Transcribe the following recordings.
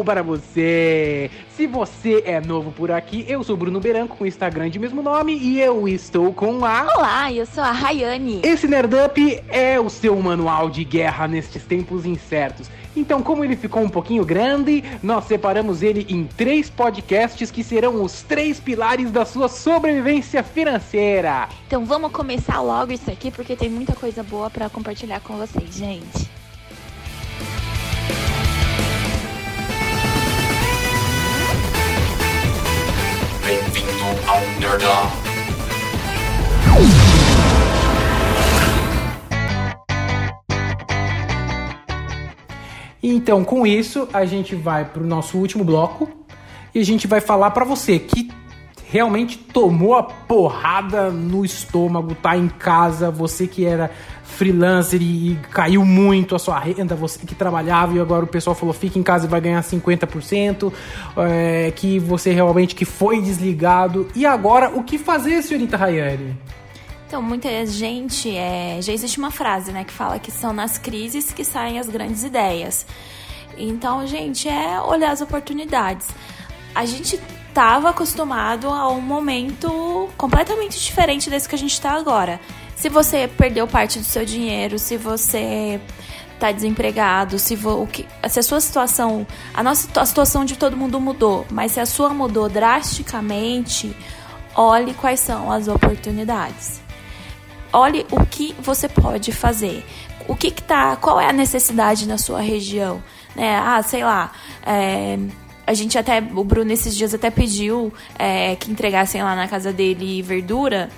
Hello para você! Se você é novo por aqui, eu sou Bruno Beranco com o Instagram de mesmo nome e eu estou com a. Olá, eu sou a Rayane. Esse Nerdup é o seu manual de guerra nestes tempos incertos. Então, como ele ficou um pouquinho grande, nós separamos ele em três podcasts que serão os três pilares da sua sobrevivência financeira. Então vamos começar logo isso aqui porque tem muita coisa boa para compartilhar com vocês, gente. Nerdão. Então, com isso, a gente vai pro nosso último bloco e a gente vai falar para você que realmente tomou a porrada no estômago, tá em casa, você que era freelancer e caiu muito a sua renda, você que trabalhava e agora o pessoal falou fica em casa e vai ganhar 50%, é, que você realmente que foi desligado. E agora, o que fazer, senhorita Rayane? Então, muita gente, é, já existe uma frase, né, que fala que são nas crises que saem as grandes ideias. Então, gente, é olhar as oportunidades. A gente estava acostumado a um momento completamente diferente desse que a gente está agora. Se você perdeu parte do seu dinheiro, se você está desempregado, se, vo, que, se a sua situação, a nossa a situação de todo mundo mudou, mas se a sua mudou drasticamente, olhe quais são as oportunidades. Olhe o que você pode fazer. O que, que tá, qual é a necessidade na sua região? Né? Ah, sei lá, é, a gente até, o Bruno esses dias até pediu é, que entregassem lá na casa dele verdura.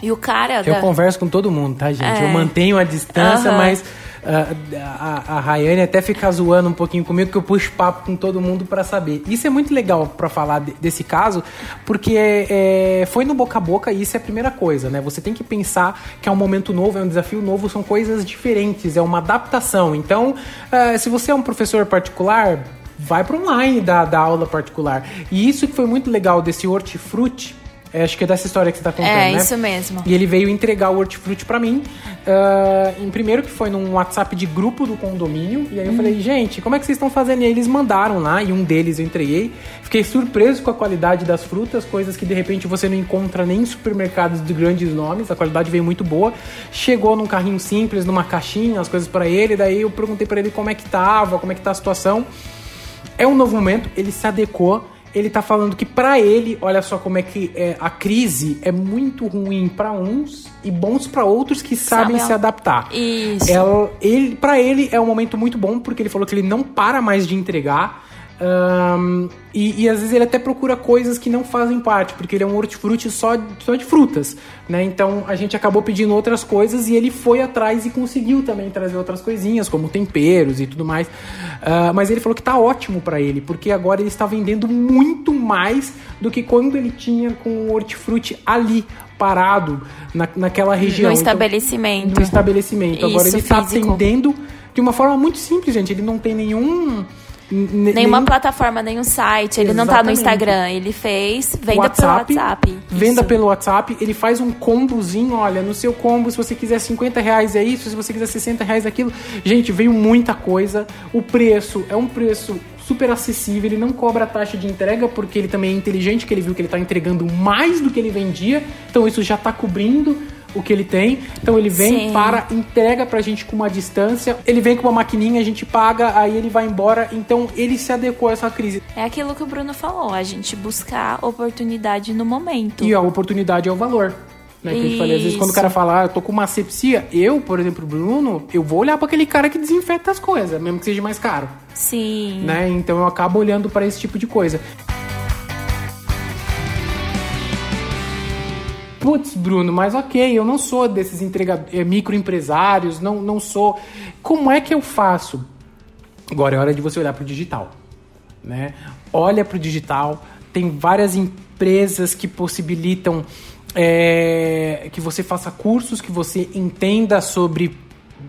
E o cara. Eu da... converso com todo mundo, tá, gente? É. Eu mantenho a distância, Aham. mas uh, a, a Rayane até fica zoando um pouquinho comigo que eu puxo papo com todo mundo pra saber. Isso é muito legal pra falar de- desse caso, porque é, foi no boca a boca e isso é a primeira coisa, né? Você tem que pensar que é um momento novo, é um desafio novo, são coisas diferentes, é uma adaptação. Então, uh, se você é um professor particular, vai para online da, da aula particular. E isso que foi muito legal desse hortifruti, é, acho que é dessa história que você tá contando, É, né? isso mesmo. E ele veio entregar o hortifruti pra mim. ah, em primeiro que foi num WhatsApp de grupo do condomínio. E aí eu Uhum. falei, gente, como é que vocês estão fazendo? E aí eles mandaram lá, e um deles eu entreguei. Fiquei surpreso com a qualidade das frutas, coisas que de repente você não encontra nem em supermercados de grandes nomes. A qualidade veio muito boa. Chegou num carrinho simples, numa caixinha, as coisas pra ele. Daí eu perguntei pra ele como é que tava, como é que tá a situação. É um novo momento, ele se adequou. Ele tá falando que pra ele, olha só como é que é, a crise é muito ruim pra uns e bons pra outros que sabem Sabe, se adaptar. Isso. Ela, ele, para ele é um momento muito bom porque ele falou que ele não para mais de entregar. Ahn, e, e às vezes ele até procura coisas que não fazem parte, porque ele é um hortifruti só, só de frutas, né? Então a gente acabou pedindo outras coisas e ele foi atrás e conseguiu também trazer outras coisinhas, como temperos e tudo mais. Ah, mas ele falou que tá ótimo pra ele, porque agora ele está vendendo muito mais do que quando ele tinha com o hortifruti ali, parado, na, naquela região. No Então- estabelecimento. no estabelecimento. Agora Isso, ele está atendendo de uma forma muito simples, gente. Ele não tem nenhum. N- Nenhuma nenhum plataforma, nenhum site. Ele não tá no Exatamente. Instagram. Ele fez venda WhatsApp, pelo WhatsApp. Venda Isso. pelo WhatsApp, ele faz um combozinho, olha, no seu combo, se você quiser 50 reais é isso, se você quiser 60 reais é aquilo. Gente, veio muita coisa. O preço é um preço super acessível, ele não cobra taxa de entrega, porque ele também é inteligente, que ele viu que ele tá entregando mais do que ele vendia, então isso já tá cobrindo o que ele tem. Então ele vem, Sim. para, entrega pra gente com uma distância, ele vem com uma maquininha, a gente paga, aí ele vai embora. Então ele se adequou a essa crise. É aquilo que o Bruno falou, a gente buscar oportunidade no momento. E a oportunidade é o valor. Né, que eu falei, às vezes quando o cara fala, ah, eu tô com uma asepsia, eu, por exemplo, Bruno, eu vou olhar para aquele cara que desinfeta as coisas, mesmo que seja mais caro, Sim. né? Então eu acabo olhando para esse tipo de coisa. Putz, Bruno, mas ok, eu não sou desses eh, microempresários, não, não sou. Como é que eu faço? Agora é hora de você olhar para o digital. Né? Olha para o digital, tem várias empresas que possibilitam é, que você faça cursos, que você entenda sobre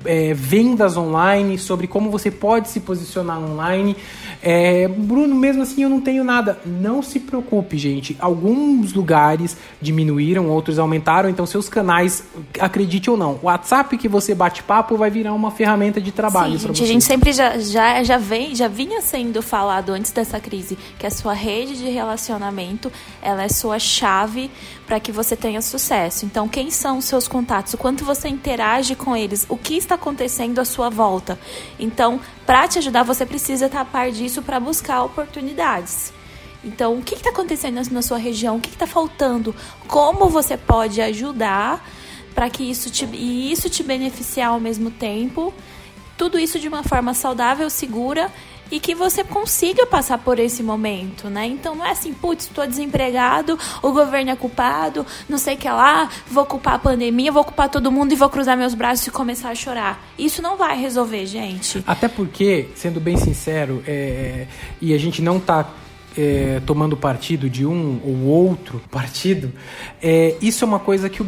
é, vendas online, sobre como você pode se posicionar online. É, Bruno, mesmo assim eu não tenho nada. Não se preocupe, gente. Alguns lugares diminuíram, outros aumentaram, então seus canais, acredite ou não, o WhatsApp que você bate papo vai virar uma ferramenta de trabalho Sim, para gente, você. a gente sempre já, já, já, vem, já vinha sendo falado antes dessa crise que a sua rede de relacionamento ela é sua chave para que você tenha sucesso. Então, quem são os seus contatos? O quanto você interage com eles? O que está acontecendo à sua volta? Então, para te ajudar, você precisa estar a par disso para buscar oportunidades. Então, o que está acontecendo na- sua região? O que está faltando? Como você pode ajudar para que isso te, e isso te beneficiar ao mesmo tempo? Tudo isso de uma forma saudável, segura e que você consiga passar por esse momento, né? Então não é assim, putz, estou desempregado, o governo é culpado, não sei o que lá, vou culpar a pandemia, vou culpar todo mundo e vou cruzar meus braços e começar a chorar. Isso não vai resolver, gente. Até porque, sendo bem sincero, é, e a gente não tá é, tomando partido de um ou outro partido, é, isso é uma coisa que o-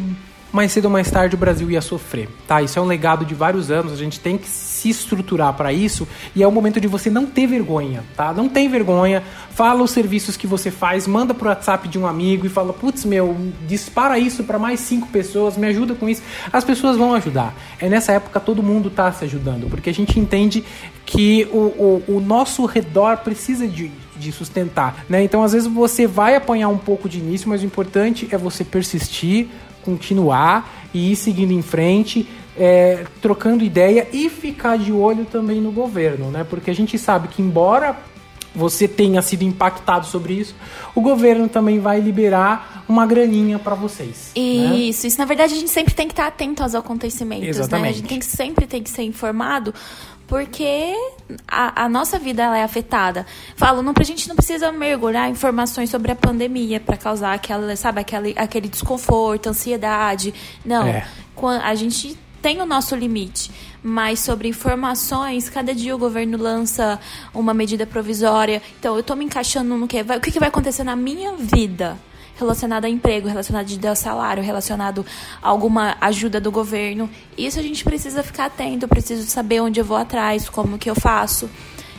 mais cedo ou mais tarde o Brasil ia sofrer, tá? Isso é um legado de vários anos, a gente tem que se estruturar para isso e é o momento de você não ter vergonha, tá? Não tem vergonha, fala os serviços que você faz, manda pro WhatsApp de um amigo e fala, putz, meu, dispara isso para mais cinco pessoas, me ajuda com isso. As pessoas vão ajudar. É nessa época todo mundo tá se ajudando, porque a gente entende que o, o, o nosso redor precisa de, de sustentar, né? Então às vezes você vai apanhar um pouco de início, mas o importante é você persistir, continuar e ir seguindo em frente, é, trocando ideia e ficar de olho também no governo, né? Porque a gente sabe que embora você tenha sido impactado sobre isso, o governo também vai liberar uma graninha para vocês. né? Isso, isso na verdade a gente sempre tem que estar atento aos acontecimentos, né? A Exatamente. gente tem que sempre tem que ser informado, porque a, a nossa vida ela é afetada. Falo, não, a gente não precisa mergulhar informações sobre a pandemia para causar aquela, sabe, aquele, aquele desconforto, ansiedade. Não. É. A gente tem o nosso limite, mas sobre informações, cada dia o governo lança uma medida provisória. Então, eu tô me encaixando no que vai, o que, que vai acontecer na minha vida relacionado a emprego, relacionado a salário, relacionado a alguma ajuda do governo. Isso a gente precisa ficar atento, eu preciso saber onde eu vou atrás, como que eu faço.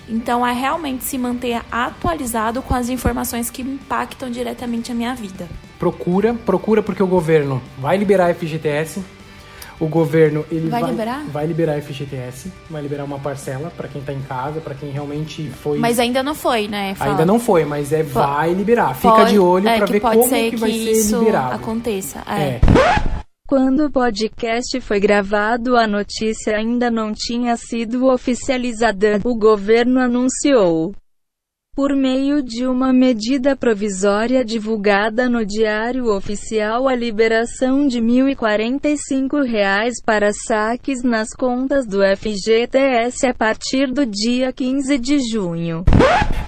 Então, é realmente se manter atualizado com as informações que impactam diretamente a minha vida. Procura, procura porque o governo vai liberar FGTS. O governo ele Vai liberar? vai liberar FGTS, vai liberar uma parcela para quem tá em casa, para quem realmente foi Mas ainda não foi, né? Fala. Ainda não foi, mas é vai liberar. Fica Pode- de olho é, para que ver pode como ser que vai ser isso liberado. aconteça. É. É. Quando o podcast foi gravado, a notícia ainda não tinha sido oficializada. O governo anunciou, por meio de uma medida provisória divulgada no Diário Oficial, a liberação de 1.045 reais para saques nas contas do FGTS a partir do dia 15 de junho.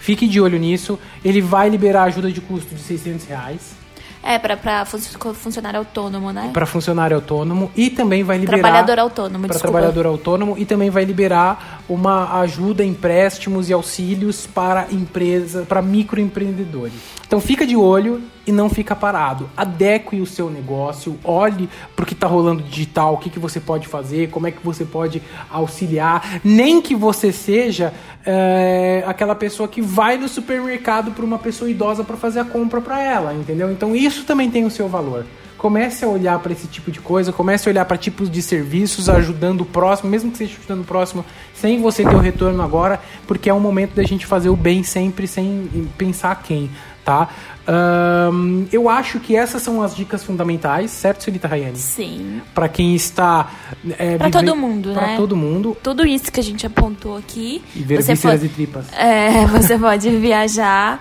Fique de olho nisso. Ele vai liberar ajuda de custo de 600 reais É, fun- funcionário autônomo, né? para funcionário autônomo e também vai liberar Trabalhador autônomo, para trabalhador autônomo e também vai liberar uma ajuda, empréstimos e auxílios para empresa, para microempreendedores. Então fica de olho e não fica parado. Adeque o seu negócio, olhe para o que está rolando digital, o que, que você pode fazer, como é que você pode auxiliar. Nem que você seja é, aquela pessoa que vai no supermercado para uma pessoa idosa para fazer a compra para ela, entendeu? Então isso também tem o seu valor. Comece a olhar para esse tipo de coisa, comece a olhar para tipos de serviços, ajudando o próximo, mesmo que seja ajudando o próximo, sem você ter o retorno agora, porque é um momento da gente fazer o bem sempre sem pensar quem, tá? Ahn, eu acho que essas são as dicas fundamentais, certo, Celita Rayane? Sim. Para quem está. É, Pra vive- todo mundo, Pra né? todo mundo. Tudo isso que a gente apontou aqui. E ver você pode- e tripas. É, você pode viajar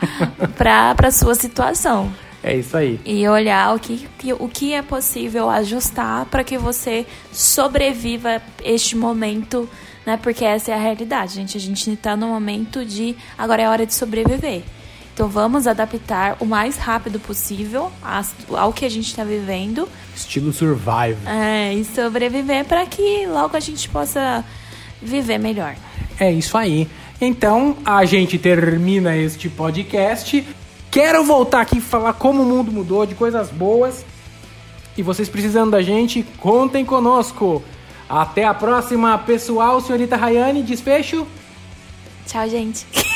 pra, pra sua situação. É isso aí. E olhar o que, o que é possível ajustar para que você sobreviva este momento, né? Porque essa é a realidade, gente. A gente tá no momento de. Agora é hora de sobreviver. Então vamos adaptar o mais rápido possível ao que a gente está vivendo Estilo survive. é, e sobreviver para que logo a gente possa viver melhor. É isso aí. Então, a gente termina este podcast. Quero voltar aqui e falar como o mundo mudou, de coisas boas. E vocês precisando da gente, contem conosco. Até a próxima, pessoal. Senhorita Rayane, desfecho. Tchau, gente.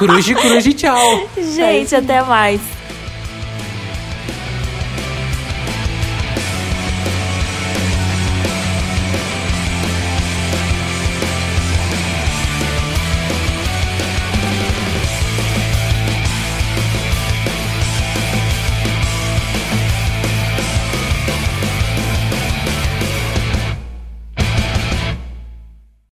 Cruz, cruz, tchau. Gente, até mais.